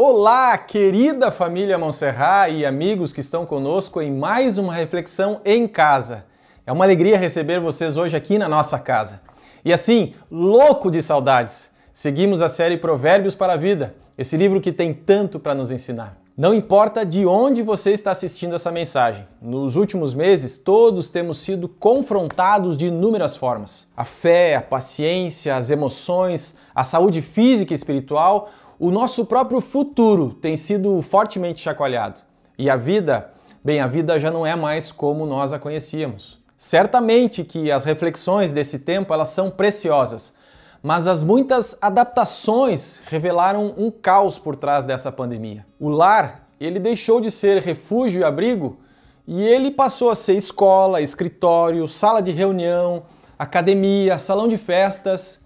Olá, querida família Monserrat e amigos que estão conosco em mais uma reflexão em casa. É uma alegria receber vocês hoje aqui na nossa casa. E assim, louco de saudades, seguimos a série Provérbios para a Vida, esse livro que tem tanto para nos ensinar. Não importa de onde você está assistindo essa mensagem, nos últimos meses todos temos sido confrontados de inúmeras formas. A fé, a paciência, as emoções, a saúde física e espiritual o nosso próprio futuro tem sido fortemente chacoalhado. E a vida, bem, a vida já não é mais como nós a conhecíamos. Certamente que as reflexões desse tempo elas são preciosas, mas as muitas adaptações revelaram um caos por trás dessa pandemia. O lar, ele deixou de ser refúgio e abrigo e ele passou a ser escola, escritório, sala de reunião, academia, salão de festas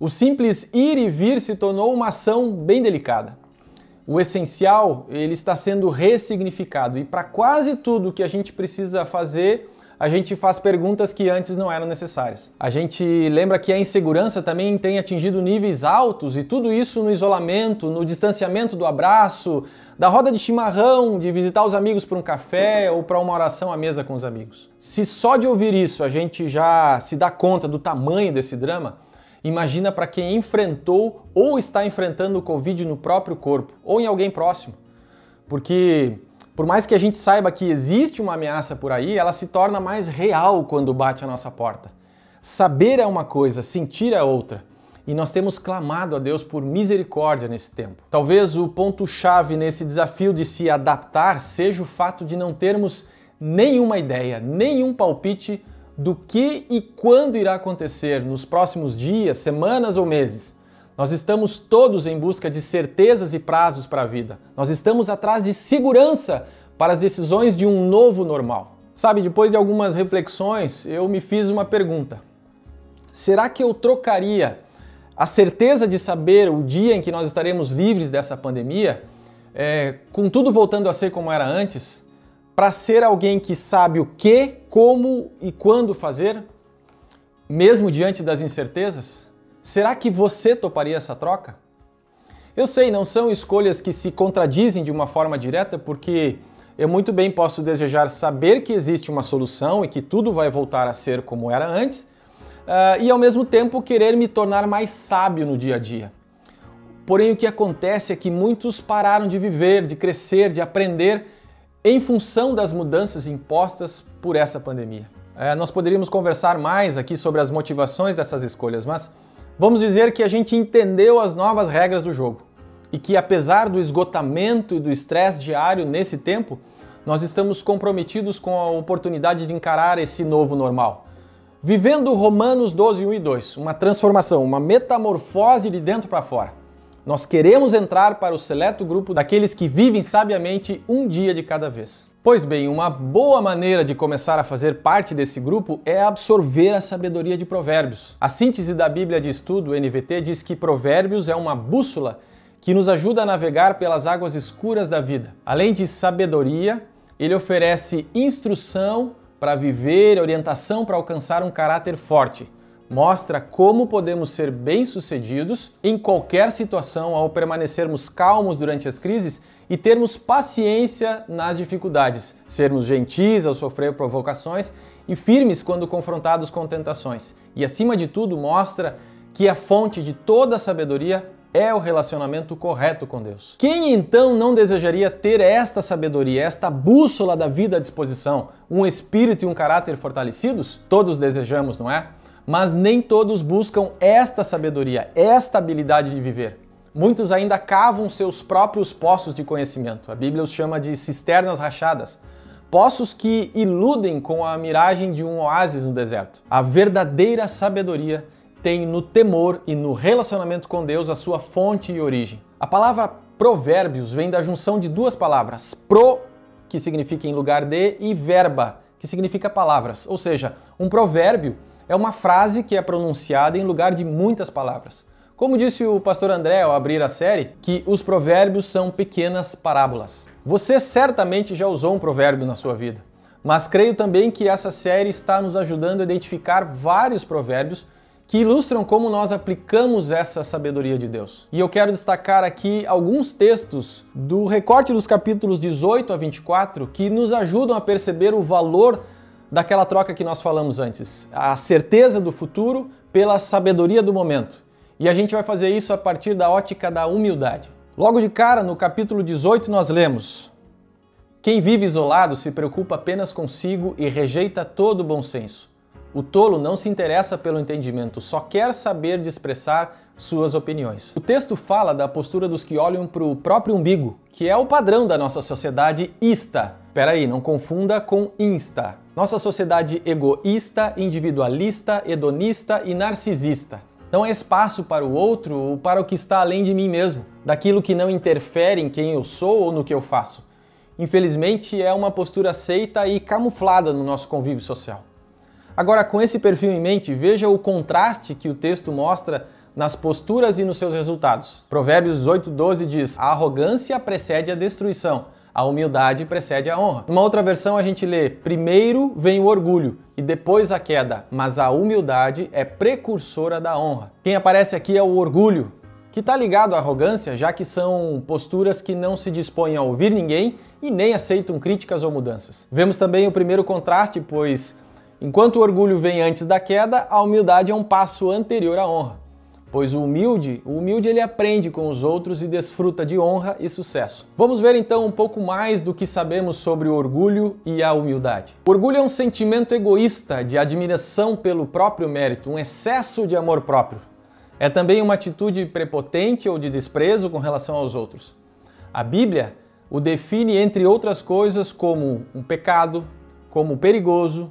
o simples ir e vir se tornou uma ação bem delicada. O essencial, ele está sendo ressignificado e para quase tudo que a gente precisa fazer, a gente faz perguntas que antes não eram necessárias. A gente lembra que a insegurança também tem atingido níveis altos e tudo isso no isolamento, no distanciamento do abraço, da roda de chimarrão, de visitar os amigos para um café ou para uma oração à mesa com os amigos. Se só de ouvir isso a gente já se dá conta do tamanho desse drama, Imagina para quem enfrentou ou está enfrentando o Covid no próprio corpo ou em alguém próximo. Porque, por mais que a gente saiba que existe uma ameaça por aí, ela se torna mais real quando bate a nossa porta. Saber é uma coisa, sentir é outra. E nós temos clamado a Deus por misericórdia nesse tempo. Talvez o ponto-chave nesse desafio de se adaptar seja o fato de não termos nenhuma ideia, nenhum palpite do que e quando irá acontecer nos próximos dias, semanas ou meses. Nós estamos todos em busca de certezas e prazos para a vida. Nós estamos atrás de segurança para as decisões de um novo normal. Sabe, depois de algumas reflexões, eu me fiz uma pergunta: será que eu trocaria a certeza de saber o dia em que nós estaremos livres dessa pandemia, é, com tudo voltando a ser como era antes, para ser alguém que sabe o que, como e quando fazer, mesmo diante das incertezas? Será que você toparia essa troca? Eu sei, não são escolhas que se contradizem de uma forma direta, porque eu muito bem posso desejar saber que existe uma solução e que tudo vai voltar a ser como era antes, uh, e ao mesmo tempo querer me tornar mais sábio no dia a dia. Porém, o que acontece é que muitos pararam de viver, de crescer, de aprender em função das mudanças impostas por essa pandemia. É, nós poderíamos conversar mais aqui sobre as motivações dessas escolhas, mas vamos dizer que a gente entendeu as novas regras do jogo e que, apesar do esgotamento e do estresse diário nesse tempo, nós estamos comprometidos com a oportunidade de encarar esse novo normal. Vivendo Romanos 12, 1 e 2, uma transformação, uma metamorfose de dentro para fora. Nós queremos entrar para o seleto grupo daqueles que vivem sabiamente um dia de cada vez. Pois bem, uma boa maneira de começar a fazer parte desse grupo é absorver a sabedoria de Provérbios. A síntese da Bíblia de Estudo, NVT, diz que Provérbios é uma bússola que nos ajuda a navegar pelas águas escuras da vida. Além de sabedoria, ele oferece instrução para viver, orientação para alcançar um caráter forte mostra como podemos ser bem-sucedidos em qualquer situação ao permanecermos calmos durante as crises e termos paciência nas dificuldades, sermos gentis ao sofrer provocações e firmes quando confrontados com tentações. E acima de tudo, mostra que a fonte de toda a sabedoria é o relacionamento correto com Deus. Quem então não desejaria ter esta sabedoria, esta bússola da vida à disposição, um espírito e um caráter fortalecidos? Todos desejamos, não é? Mas nem todos buscam esta sabedoria, esta habilidade de viver. Muitos ainda cavam seus próprios poços de conhecimento. A Bíblia os chama de cisternas rachadas. Poços que iludem com a miragem de um oásis no deserto. A verdadeira sabedoria tem no temor e no relacionamento com Deus a sua fonte e origem. A palavra provérbios vem da junção de duas palavras: pro, que significa em lugar de, e verba, que significa palavras. Ou seja, um provérbio é uma frase que é pronunciada em lugar de muitas palavras. Como disse o pastor André ao abrir a série, que os provérbios são pequenas parábolas. Você certamente já usou um provérbio na sua vida, mas creio também que essa série está nos ajudando a identificar vários provérbios que ilustram como nós aplicamos essa sabedoria de Deus. E eu quero destacar aqui alguns textos do recorte dos capítulos 18 a 24 que nos ajudam a perceber o valor daquela troca que nós falamos antes, a certeza do futuro pela sabedoria do momento. E a gente vai fazer isso a partir da ótica da humildade. Logo de cara, no capítulo 18, nós lemos: Quem vive isolado se preocupa apenas consigo e rejeita todo o bom senso. O tolo não se interessa pelo entendimento, só quer saber de expressar suas opiniões. O texto fala da postura dos que olham para o próprio umbigo, que é o padrão da nossa sociedade ista. Peraí, não confunda com insta. Nossa sociedade egoísta, individualista, hedonista e narcisista. Não há espaço para o outro ou para o que está além de mim mesmo, daquilo que não interfere em quem eu sou ou no que eu faço. Infelizmente, é uma postura aceita e camuflada no nosso convívio social. Agora, com esse perfil em mente, veja o contraste que o texto mostra nas posturas e nos seus resultados. Provérbios 18:12 diz: "A arrogância precede a destruição, a humildade precede a honra". Numa outra versão a gente lê: "Primeiro vem o orgulho e depois a queda, mas a humildade é precursora da honra". Quem aparece aqui é o orgulho, que está ligado à arrogância, já que são posturas que não se dispõem a ouvir ninguém e nem aceitam críticas ou mudanças. Vemos também o primeiro contraste, pois Enquanto o orgulho vem antes da queda, a humildade é um passo anterior à honra. Pois o humilde, o humilde ele aprende com os outros e desfruta de honra e sucesso. Vamos ver então um pouco mais do que sabemos sobre o orgulho e a humildade. O orgulho é um sentimento egoísta de admiração pelo próprio mérito, um excesso de amor próprio. É também uma atitude prepotente ou de desprezo com relação aos outros. A Bíblia o define, entre outras coisas, como um pecado, como perigoso,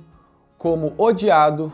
como odiado,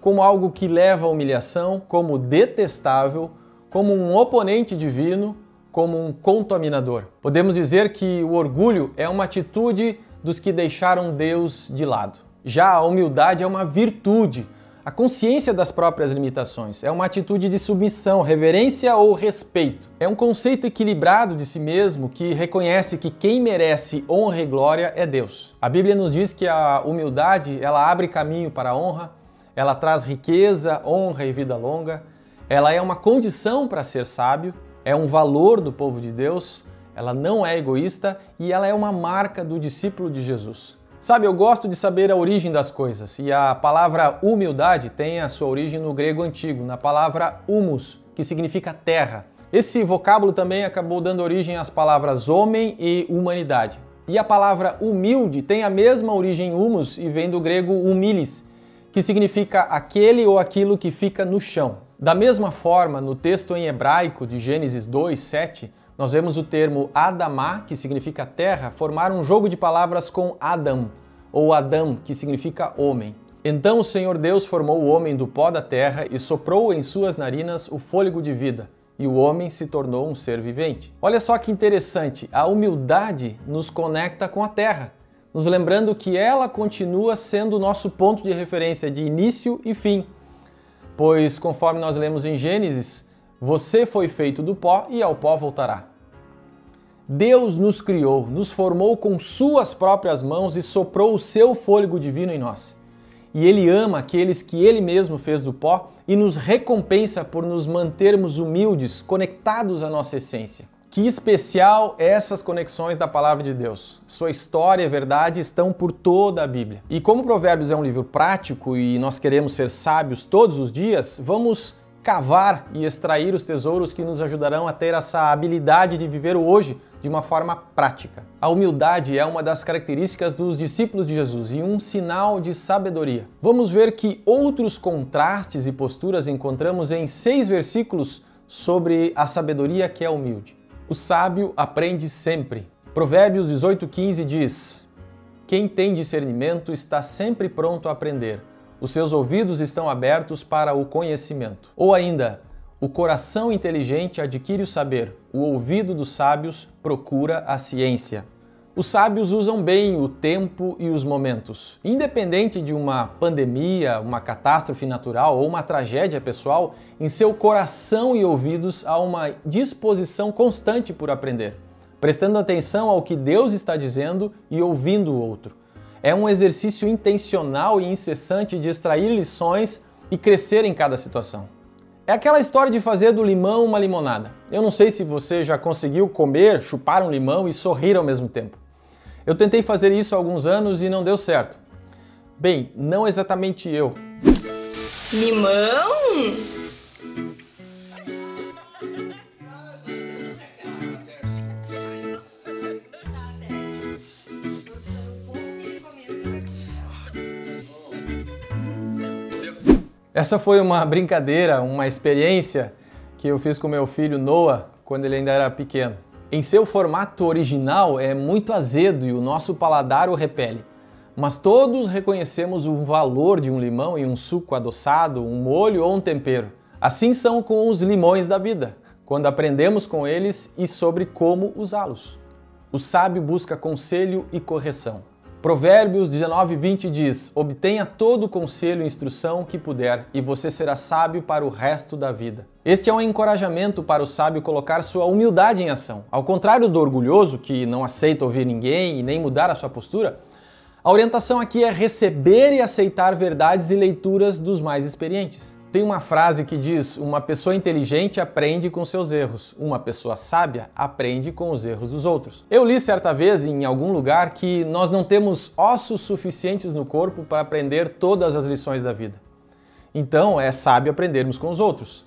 como algo que leva à humilhação, como detestável, como um oponente divino, como um contaminador. Podemos dizer que o orgulho é uma atitude dos que deixaram Deus de lado. Já a humildade é uma virtude, a consciência das próprias limitações é uma atitude de submissão, reverência ou respeito. É um conceito equilibrado de si mesmo que reconhece que quem merece honra e glória é Deus. A Bíblia nos diz que a humildade, ela abre caminho para a honra, ela traz riqueza, honra e vida longa. Ela é uma condição para ser sábio, é um valor do povo de Deus, ela não é egoísta e ela é uma marca do discípulo de Jesus. Sabe, eu gosto de saber a origem das coisas e a palavra humildade tem a sua origem no grego antigo, na palavra humus, que significa terra. Esse vocábulo também acabou dando origem às palavras homem e humanidade. E a palavra humilde tem a mesma origem humus e vem do grego humilis, que significa aquele ou aquilo que fica no chão. Da mesma forma, no texto em hebraico de Gênesis 2, 7, nós vemos o termo Adamá, que significa terra, formar um jogo de palavras com Adam, ou Adam, que significa homem. Então o Senhor Deus formou o homem do pó da terra e soprou em suas narinas o fôlego de vida, e o homem se tornou um ser vivente. Olha só que interessante, a humildade nos conecta com a terra, nos lembrando que ela continua sendo o nosso ponto de referência de início e fim. Pois, conforme nós lemos em Gênesis, você foi feito do pó e ao pó voltará. Deus nos criou, nos formou com suas próprias mãos e soprou o seu fôlego divino em nós. E Ele ama aqueles que Ele mesmo fez do pó e nos recompensa por nos mantermos humildes, conectados à nossa essência. Que especial essas conexões da palavra de Deus. Sua história e verdade estão por toda a Bíblia. E como Provérbios é um livro prático e nós queremos ser sábios todos os dias, vamos cavar e extrair os tesouros que nos ajudarão a ter essa habilidade de viver hoje de uma forma prática. A humildade é uma das características dos discípulos de Jesus e um sinal de sabedoria. Vamos ver que outros contrastes e posturas encontramos em seis versículos sobre a sabedoria que é humilde. O sábio aprende sempre. Provérbios 18:15 diz: Quem tem discernimento está sempre pronto a aprender os seus ouvidos estão abertos para o conhecimento. Ou ainda, o coração inteligente adquire o saber, o ouvido dos sábios procura a ciência. Os sábios usam bem o tempo e os momentos. Independente de uma pandemia, uma catástrofe natural ou uma tragédia pessoal, em seu coração e ouvidos há uma disposição constante por aprender, prestando atenção ao que Deus está dizendo e ouvindo o outro. É um exercício intencional e incessante de extrair lições e crescer em cada situação. É aquela história de fazer do limão uma limonada. Eu não sei se você já conseguiu comer, chupar um limão e sorrir ao mesmo tempo. Eu tentei fazer isso há alguns anos e não deu certo. Bem, não exatamente eu. Limão? Essa foi uma brincadeira, uma experiência que eu fiz com meu filho Noah quando ele ainda era pequeno. Em seu formato original é muito azedo e o nosso paladar o repele. Mas todos reconhecemos o valor de um limão e um suco adoçado, um molho ou um tempero. Assim são com os limões da vida, quando aprendemos com eles e sobre como usá-los. O sábio busca conselho e correção. Provérbios 19, 20 diz: Obtenha todo o conselho e instrução que puder, e você será sábio para o resto da vida. Este é um encorajamento para o sábio colocar sua humildade em ação. Ao contrário do orgulhoso, que não aceita ouvir ninguém e nem mudar a sua postura, a orientação aqui é receber e aceitar verdades e leituras dos mais experientes. Tem uma frase que diz: Uma pessoa inteligente aprende com seus erros, uma pessoa sábia aprende com os erros dos outros. Eu li certa vez em algum lugar que nós não temos ossos suficientes no corpo para aprender todas as lições da vida. Então é sábio aprendermos com os outros.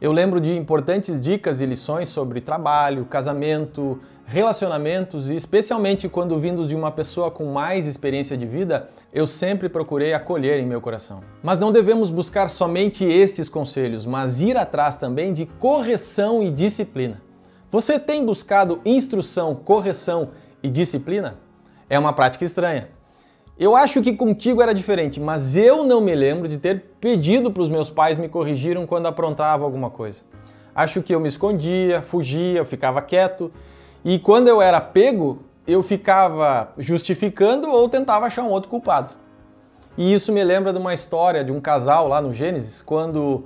Eu lembro de importantes dicas e lições sobre trabalho, casamento, relacionamentos e, especialmente quando vindos de uma pessoa com mais experiência de vida, eu sempre procurei acolher em meu coração. Mas não devemos buscar somente estes conselhos, mas ir atrás também de correção e disciplina. Você tem buscado instrução, correção e disciplina? É uma prática estranha. Eu acho que contigo era diferente, mas eu não me lembro de ter pedido para os meus pais me corrigiram quando aprontava alguma coisa. Acho que eu me escondia, fugia, ficava quieto. E quando eu era pego, eu ficava justificando ou tentava achar um outro culpado. E isso me lembra de uma história de um casal lá no Gênesis, quando,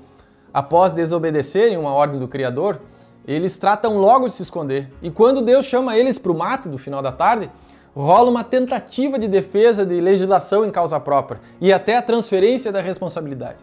após desobedecerem uma ordem do Criador, eles tratam logo de se esconder. E quando Deus chama eles para o mate do final da tarde, rola uma tentativa de defesa de legislação em causa própria e até a transferência da responsabilidade.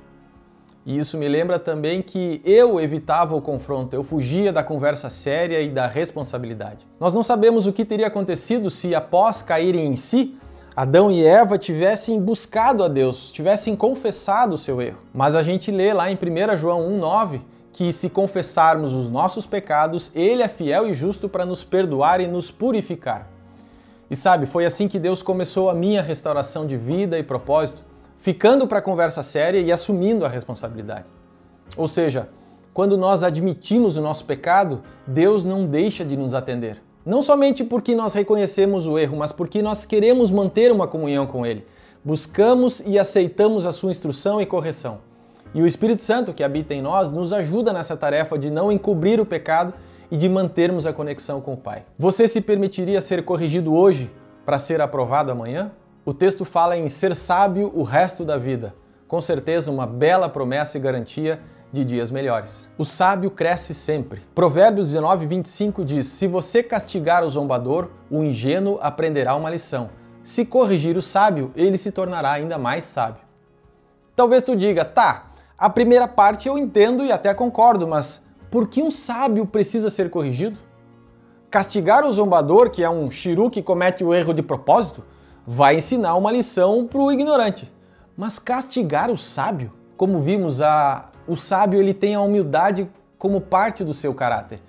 E isso me lembra também que eu evitava o confronto, eu fugia da conversa séria e da responsabilidade. Nós não sabemos o que teria acontecido se, após caírem em si, Adão e Eva tivessem buscado a Deus, tivessem confessado o seu erro. Mas a gente lê lá em 1 João 1,9 que se confessarmos os nossos pecados, Ele é fiel e justo para nos perdoar e nos purificar. E sabe, foi assim que Deus começou a minha restauração de vida e propósito, ficando para a conversa séria e assumindo a responsabilidade. Ou seja, quando nós admitimos o nosso pecado, Deus não deixa de nos atender. Não somente porque nós reconhecemos o erro, mas porque nós queremos manter uma comunhão com Ele. Buscamos e aceitamos a sua instrução e correção. E o Espírito Santo que habita em nós nos ajuda nessa tarefa de não encobrir o pecado e de mantermos a conexão com o Pai. Você se permitiria ser corrigido hoje para ser aprovado amanhã? O texto fala em ser sábio o resto da vida. Com certeza, uma bela promessa e garantia de dias melhores. O sábio cresce sempre. Provérbios 19, 25 diz: Se você castigar o zombador, o ingênuo aprenderá uma lição. Se corrigir o sábio, ele se tornará ainda mais sábio. Talvez tu diga, tá, a primeira parte eu entendo e até concordo, mas por que um sábio precisa ser corrigido? Castigar o zombador, que é um xiru que comete o erro de propósito, vai ensinar uma lição para o ignorante. Mas castigar o sábio, como vimos, a, o sábio ele tem a humildade como parte do seu caráter.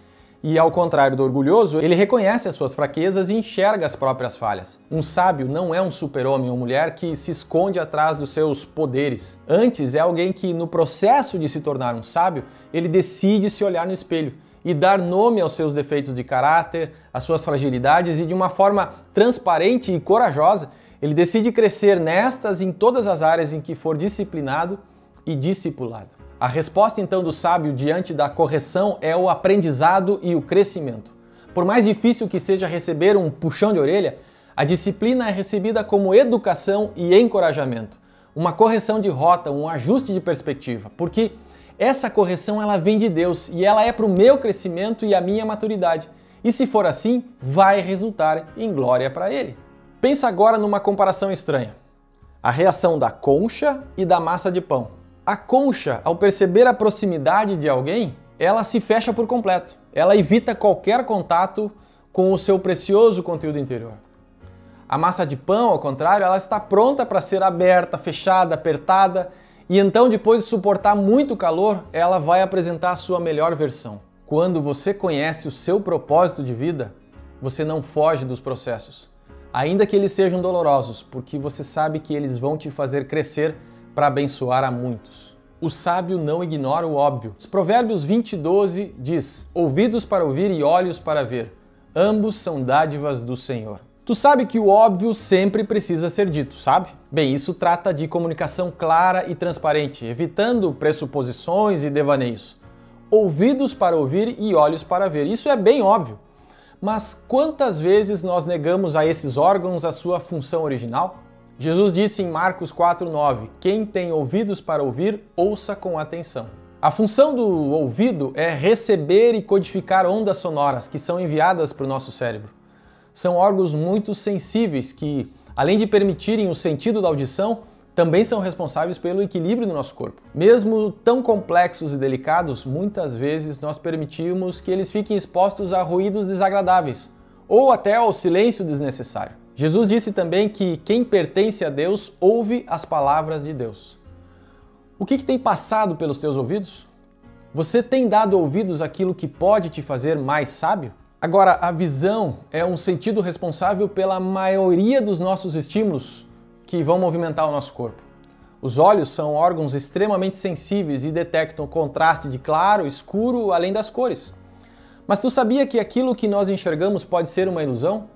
E ao contrário do orgulhoso, ele reconhece as suas fraquezas e enxerga as próprias falhas. Um sábio não é um super-homem ou mulher que se esconde atrás dos seus poderes. Antes, é alguém que, no processo de se tornar um sábio, ele decide se olhar no espelho e dar nome aos seus defeitos de caráter, às suas fragilidades e de uma forma transparente e corajosa, ele decide crescer nestas em todas as áreas em que for disciplinado e discipulado. A resposta então do sábio diante da correção é o aprendizado e o crescimento. Por mais difícil que seja receber um puxão de orelha, a disciplina é recebida como educação e encorajamento, uma correção de rota, um ajuste de perspectiva, porque essa correção ela vem de Deus e ela é para o meu crescimento e a minha maturidade. E se for assim, vai resultar em glória para Ele. Pensa agora numa comparação estranha: a reação da concha e da massa de pão. A concha, ao perceber a proximidade de alguém, ela se fecha por completo. Ela evita qualquer contato com o seu precioso conteúdo interior. A massa de pão, ao contrário, ela está pronta para ser aberta, fechada, apertada, e então, depois de suportar muito calor, ela vai apresentar a sua melhor versão. Quando você conhece o seu propósito de vida, você não foge dos processos, ainda que eles sejam dolorosos, porque você sabe que eles vão te fazer crescer para abençoar a muitos. O sábio não ignora o óbvio. Os Provérbios 20, 12 diz: Ouvidos para ouvir e olhos para ver, ambos são dádivas do Senhor. Tu sabe que o óbvio sempre precisa ser dito, sabe? Bem, isso trata de comunicação clara e transparente, evitando pressuposições e devaneios. Ouvidos para ouvir e olhos para ver. Isso é bem óbvio. Mas quantas vezes nós negamos a esses órgãos a sua função original? Jesus disse em Marcos 4:9: Quem tem ouvidos para ouvir, ouça com atenção. A função do ouvido é receber e codificar ondas sonoras que são enviadas para o nosso cérebro. São órgãos muito sensíveis que, além de permitirem o sentido da audição, também são responsáveis pelo equilíbrio do nosso corpo. Mesmo tão complexos e delicados, muitas vezes nós permitimos que eles fiquem expostos a ruídos desagradáveis ou até ao silêncio desnecessário. Jesus disse também que quem pertence a Deus ouve as palavras de Deus. O que, que tem passado pelos teus ouvidos? Você tem dado ouvidos àquilo que pode te fazer mais sábio? Agora, a visão é um sentido responsável pela maioria dos nossos estímulos que vão movimentar o nosso corpo. Os olhos são órgãos extremamente sensíveis e detectam contraste de claro, escuro, além das cores. Mas tu sabia que aquilo que nós enxergamos pode ser uma ilusão?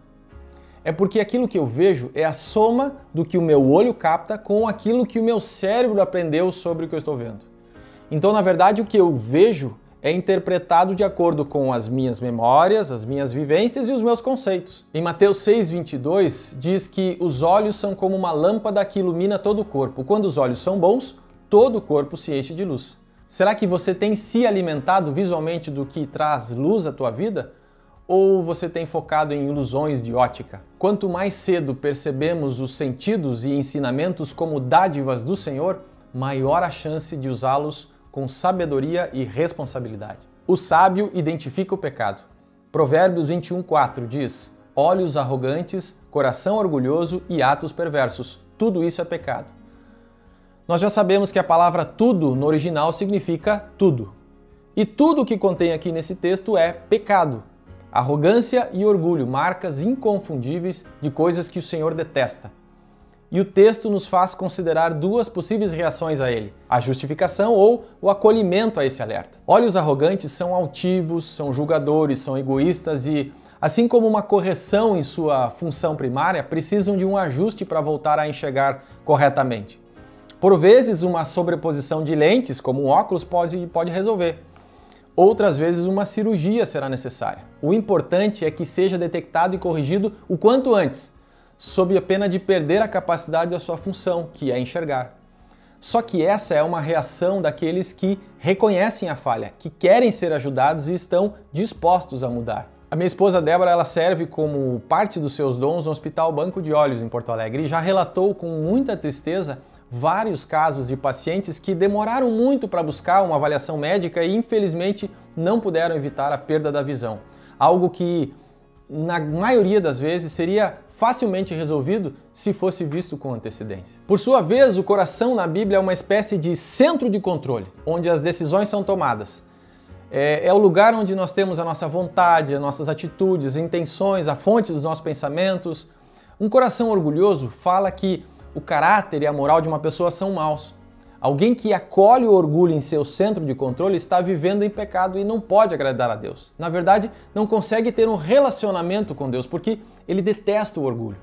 é porque aquilo que eu vejo é a soma do que o meu olho capta com aquilo que o meu cérebro aprendeu sobre o que eu estou vendo. Então, na verdade, o que eu vejo é interpretado de acordo com as minhas memórias, as minhas vivências e os meus conceitos. Em Mateus 6:22 diz que os olhos são como uma lâmpada que ilumina todo o corpo. Quando os olhos são bons, todo o corpo se enche de luz. Será que você tem se alimentado visualmente do que traz luz à tua vida? ou você tem focado em ilusões de ótica? Quanto mais cedo percebemos os sentidos e ensinamentos como dádivas do Senhor, maior a chance de usá-los com sabedoria e responsabilidade. O sábio identifica o pecado. Provérbios 21:4 diz: Olhos arrogantes, coração orgulhoso e atos perversos. Tudo isso é pecado. Nós já sabemos que a palavra tudo no original significa tudo. E tudo que contém aqui nesse texto é pecado, Arrogância e orgulho, marcas inconfundíveis de coisas que o Senhor detesta. E o texto nos faz considerar duas possíveis reações a ele: a justificação ou o acolhimento a esse alerta. Olhos arrogantes são altivos, são julgadores, são egoístas e, assim como uma correção em sua função primária, precisam de um ajuste para voltar a enxergar corretamente. Por vezes, uma sobreposição de lentes, como um óculos, pode, pode resolver. Outras vezes, uma cirurgia será necessária. O importante é que seja detectado e corrigido o quanto antes, sob a pena de perder a capacidade da sua função, que é enxergar. Só que essa é uma reação daqueles que reconhecem a falha, que querem ser ajudados e estão dispostos a mudar. A minha esposa Débora, ela serve como parte dos seus dons no Hospital Banco de Olhos em Porto Alegre e já relatou com muita tristeza vários casos de pacientes que demoraram muito para buscar uma avaliação médica e infelizmente não puderam evitar a perda da visão. Algo que na maioria das vezes seria facilmente resolvido se fosse visto com antecedência. Por sua vez, o coração na Bíblia é uma espécie de centro de controle, onde as decisões são tomadas. É, é, o lugar onde nós temos a nossa vontade, as nossas atitudes, intenções, a fonte dos nossos pensamentos. Um coração orgulhoso fala que o caráter e a moral de uma pessoa são maus. Alguém que acolhe o orgulho em seu centro de controle está vivendo em pecado e não pode agradar a Deus. Na verdade, não consegue ter um relacionamento com Deus porque ele detesta o orgulho.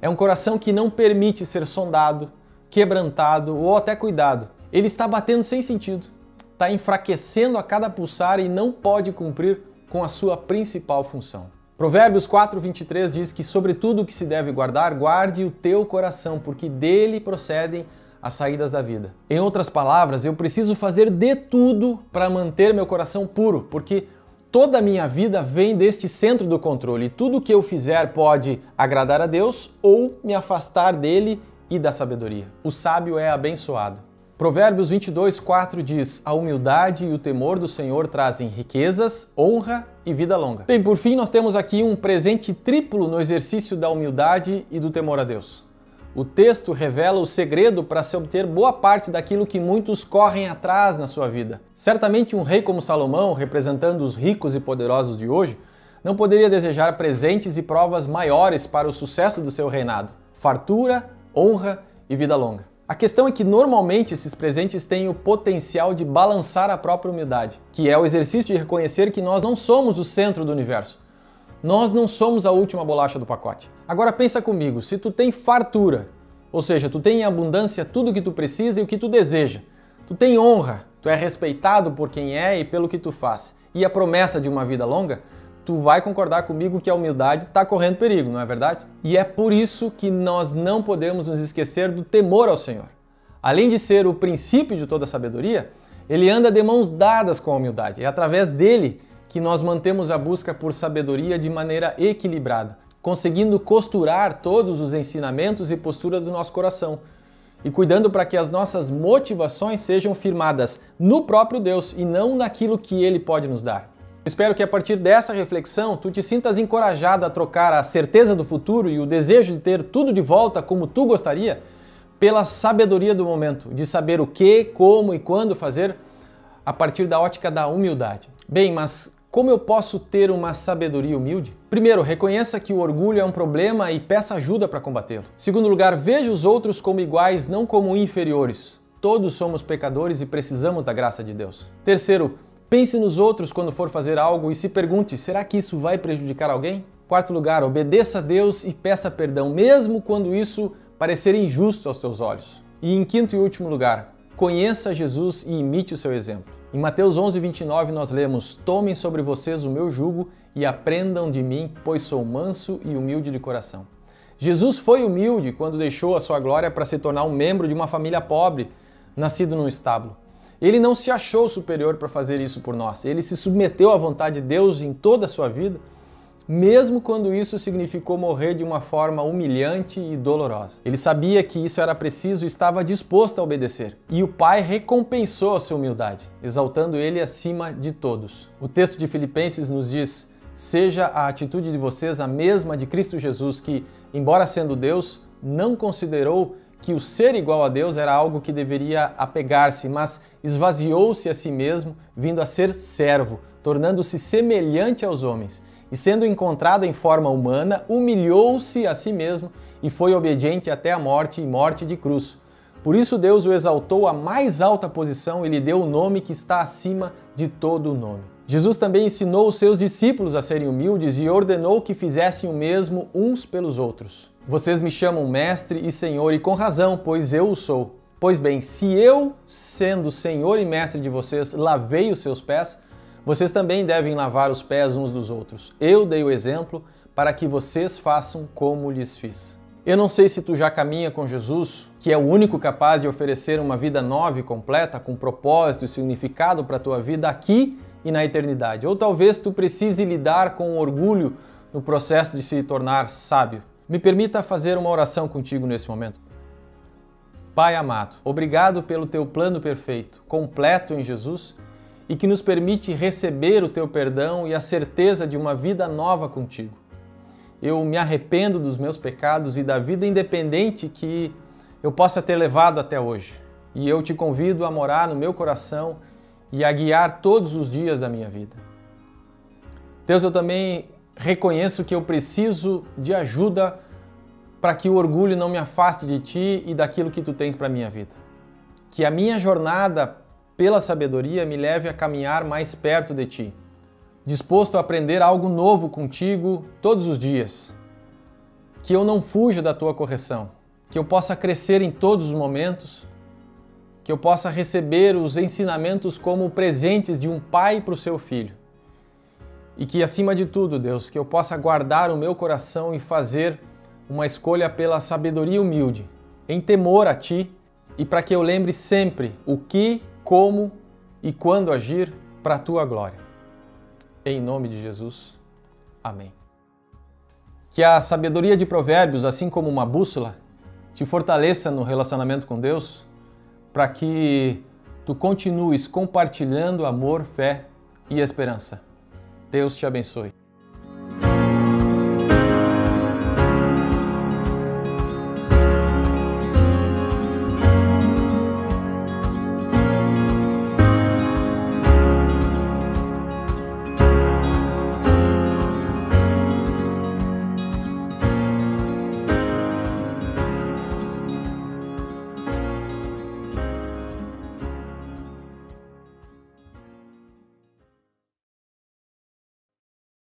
É um coração que não permite ser sondado, quebrantado ou até cuidado. Ele está batendo sem sentido, está enfraquecendo a cada pulsar e não pode cumprir com a sua principal função. Provérbios 4:23 diz que sobre tudo o que se deve guardar, guarde o teu coração, porque dele procedem as saídas da vida. Em outras palavras, eu preciso fazer de tudo para manter meu coração puro, porque toda a minha vida vem deste centro do controle. Tudo que eu fizer pode agradar a Deus ou me afastar dele e da sabedoria. O sábio é abençoado. Provérbios 22, 4 diz: A humildade e o temor do Senhor trazem riquezas, honra e vida longa. Bem, por fim, nós temos aqui um presente triplo no exercício da humildade e do temor a Deus. O texto revela o segredo para se obter boa parte daquilo que muitos correm atrás na sua vida. Certamente, um rei como Salomão, representando os ricos e poderosos de hoje, não poderia desejar presentes e provas maiores para o sucesso do seu reinado: fartura, honra e vida longa. A questão é que normalmente esses presentes têm o potencial de balançar a própria humildade, que é o exercício de reconhecer que nós não somos o centro do universo. Nós não somos a última bolacha do pacote. Agora pensa comigo, se tu tem fartura, ou seja, tu tem em abundância tudo o que tu precisa e o que tu deseja. Tu tem honra, tu é respeitado por quem é e pelo que tu faz. E a promessa de uma vida longa, tu vai concordar comigo que a humildade está correndo perigo, não é verdade? E é por isso que nós não podemos nos esquecer do temor ao Senhor. Além de ser o princípio de toda sabedoria, ele anda de mãos dadas com a humildade. É através dele que nós mantemos a busca por sabedoria de maneira equilibrada, conseguindo costurar todos os ensinamentos e posturas do nosso coração e cuidando para que as nossas motivações sejam firmadas no próprio Deus e não naquilo que ele pode nos dar. Espero que a partir dessa reflexão tu te sintas encorajado a trocar a certeza do futuro e o desejo de ter tudo de volta como tu gostaria pela sabedoria do momento, de saber o que, como e quando fazer a partir da ótica da humildade. Bem, mas como eu posso ter uma sabedoria humilde? Primeiro, reconheça que o orgulho é um problema e peça ajuda para combatê-lo. Segundo lugar, veja os outros como iguais, não como inferiores. Todos somos pecadores e precisamos da graça de Deus. Terceiro, Pense nos outros quando for fazer algo e se pergunte: será que isso vai prejudicar alguém? Quarto lugar, obedeça a Deus e peça perdão, mesmo quando isso parecer injusto aos teus olhos. E em quinto e último lugar, conheça Jesus e imite o seu exemplo. Em Mateus 11, 29, nós lemos: Tomem sobre vocês o meu jugo e aprendam de mim, pois sou manso e humilde de coração. Jesus foi humilde quando deixou a sua glória para se tornar um membro de uma família pobre, nascido num estábulo. Ele não se achou superior para fazer isso por nós. Ele se submeteu à vontade de Deus em toda a sua vida, mesmo quando isso significou morrer de uma forma humilhante e dolorosa. Ele sabia que isso era preciso e estava disposto a obedecer. E o Pai recompensou a sua humildade, exaltando ele acima de todos. O texto de Filipenses nos diz: Seja a atitude de vocês a mesma de Cristo Jesus, que, embora sendo Deus, não considerou que o ser igual a Deus era algo que deveria apegar-se, mas esvaziou-se a si mesmo, vindo a ser servo, tornando-se semelhante aos homens. E sendo encontrado em forma humana, humilhou-se a si mesmo e foi obediente até a morte e morte de cruz. Por isso Deus o exaltou à mais alta posição e lhe deu o nome que está acima de todo o nome. Jesus também ensinou os seus discípulos a serem humildes e ordenou que fizessem o mesmo uns pelos outros. Vocês me chamam mestre e senhor, e com razão, pois eu o sou. Pois bem, se eu, sendo senhor e mestre de vocês, lavei os seus pés, vocês também devem lavar os pés uns dos outros. Eu dei o exemplo para que vocês façam como lhes fiz. Eu não sei se tu já caminha com Jesus, que é o único capaz de oferecer uma vida nova e completa, com propósito e significado para a tua vida aqui e na eternidade. Ou talvez tu precise lidar com orgulho no processo de se tornar sábio. Me permita fazer uma oração contigo nesse momento. Pai amado, obrigado pelo teu plano perfeito, completo em Jesus e que nos permite receber o teu perdão e a certeza de uma vida nova contigo. Eu me arrependo dos meus pecados e da vida independente que eu possa ter levado até hoje. E eu te convido a morar no meu coração e a guiar todos os dias da minha vida. Deus, eu também reconheço que eu preciso de ajuda para que o orgulho não me afaste de ti e daquilo que tu tens para minha vida. Que a minha jornada pela sabedoria me leve a caminhar mais perto de ti, disposto a aprender algo novo contigo todos os dias. Que eu não fuja da tua correção, que eu possa crescer em todos os momentos, que eu possa receber os ensinamentos como presentes de um pai para o seu filho e que, acima de tudo, Deus, que eu possa guardar o meu coração e fazer uma escolha pela sabedoria humilde, em temor a Ti e para que eu lembre sempre o que, como e quando agir para a Tua glória. Em nome de Jesus. Amém. Que a sabedoria de Provérbios, assim como uma bússola, te fortaleça no relacionamento com Deus, para que tu continues compartilhando amor, fé e esperança. Deus te abençoe.